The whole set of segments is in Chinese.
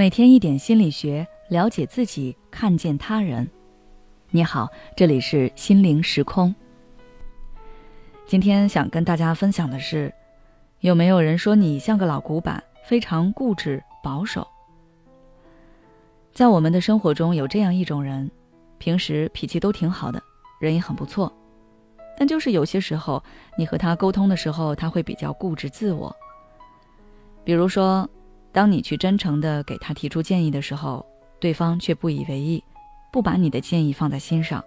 每天一点心理学，了解自己，看见他人。你好，这里是心灵时空。今天想跟大家分享的是，有没有人说你像个老古板，非常固执保守？在我们的生活中有这样一种人，平时脾气都挺好的，人也很不错，但就是有些时候你和他沟通的时候，他会比较固执自我。比如说。当你去真诚的给他提出建议的时候，对方却不以为意，不把你的建议放在心上，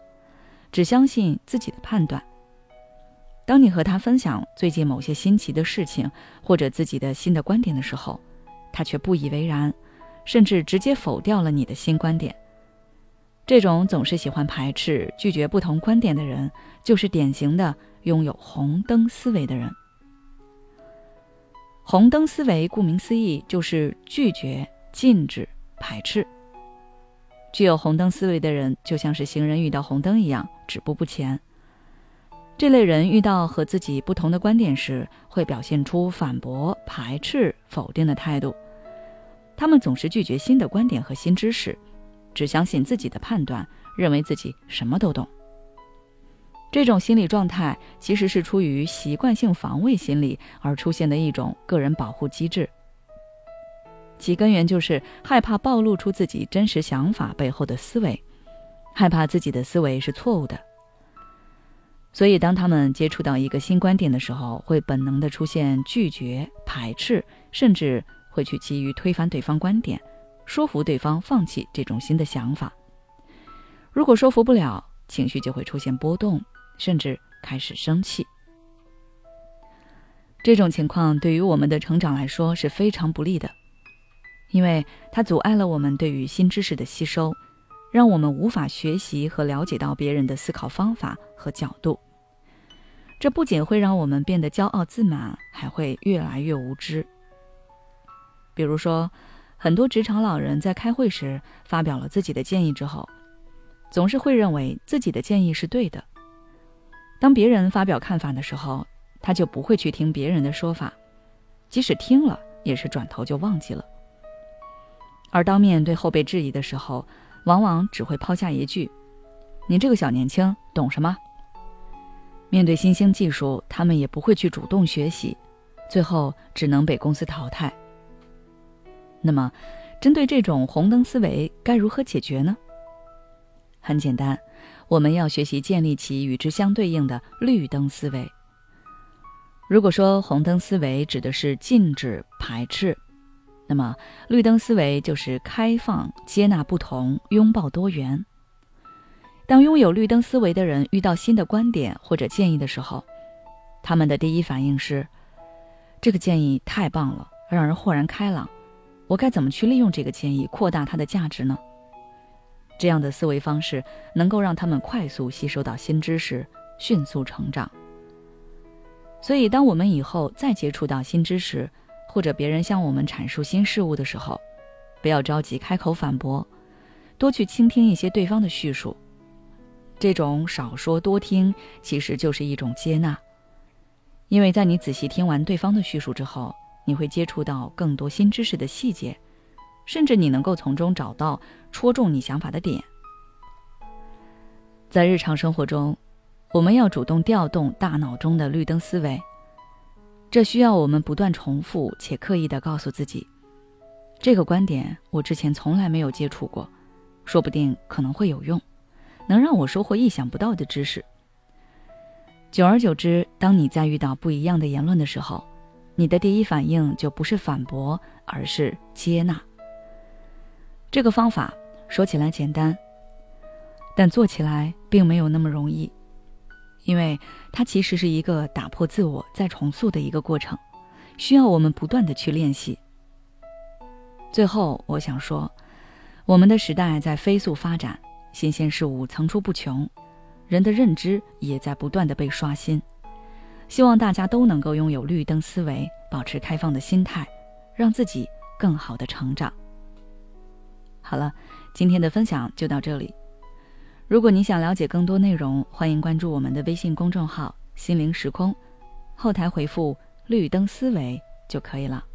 只相信自己的判断。当你和他分享最近某些新奇的事情或者自己的新的观点的时候，他却不以为然，甚至直接否掉了你的新观点。这种总是喜欢排斥、拒绝不同观点的人，就是典型的拥有红灯思维的人。红灯思维，顾名思义，就是拒绝、禁止、排斥。具有红灯思维的人，就像是行人遇到红灯一样，止步不前。这类人遇到和自己不同的观点时，会表现出反驳、排斥、否定的态度。他们总是拒绝新的观点和新知识，只相信自己的判断，认为自己什么都懂。这种心理状态其实是出于习惯性防卫心理而出现的一种个人保护机制，其根源就是害怕暴露出自己真实想法背后的思维，害怕自己的思维是错误的。所以，当他们接触到一个新观点的时候，会本能的出现拒绝、排斥，甚至会去急于推翻对方观点，说服对方放弃这种新的想法。如果说服不了，情绪就会出现波动。甚至开始生气，这种情况对于我们的成长来说是非常不利的，因为它阻碍了我们对于新知识的吸收，让我们无法学习和了解到别人的思考方法和角度。这不仅会让我们变得骄傲自满，还会越来越无知。比如说，很多职场老人在开会时发表了自己的建议之后，总是会认为自己的建议是对的。当别人发表看法的时候，他就不会去听别人的说法，即使听了，也是转头就忘记了。而当面对后辈质疑的时候，往往只会抛下一句：“你这个小年轻懂什么？”面对新兴技术，他们也不会去主动学习，最后只能被公司淘汰。那么，针对这种红灯思维，该如何解决呢？很简单。我们要学习建立起与之相对应的绿灯思维。如果说红灯思维指的是禁止、排斥，那么绿灯思维就是开放、接纳不同、拥抱多元。当拥有绿灯思维的人遇到新的观点或者建议的时候，他们的第一反应是：这个建议太棒了，让人豁然开朗。我该怎么去利用这个建议，扩大它的价值呢？这样的思维方式能够让他们快速吸收到新知识，迅速成长。所以，当我们以后再接触到新知识，或者别人向我们阐述新事物的时候，不要着急开口反驳，多去倾听一些对方的叙述。这种少说多听，其实就是一种接纳。因为在你仔细听完对方的叙述之后，你会接触到更多新知识的细节。甚至你能够从中找到戳中你想法的点。在日常生活中，我们要主动调动大脑中的绿灯思维，这需要我们不断重复且刻意的告诉自己：这个观点我之前从来没有接触过，说不定可能会有用，能让我收获意想不到的知识。久而久之，当你在遇到不一样的言论的时候，你的第一反应就不是反驳，而是接纳。这个方法说起来简单，但做起来并没有那么容易，因为它其实是一个打破自我再重塑的一个过程，需要我们不断的去练习。最后，我想说，我们的时代在飞速发展，新鲜事物层出不穷，人的认知也在不断的被刷新。希望大家都能够拥有绿灯思维，保持开放的心态，让自己更好的成长。好了，今天的分享就到这里。如果你想了解更多内容，欢迎关注我们的微信公众号“心灵时空”，后台回复“绿灯思维”就可以了。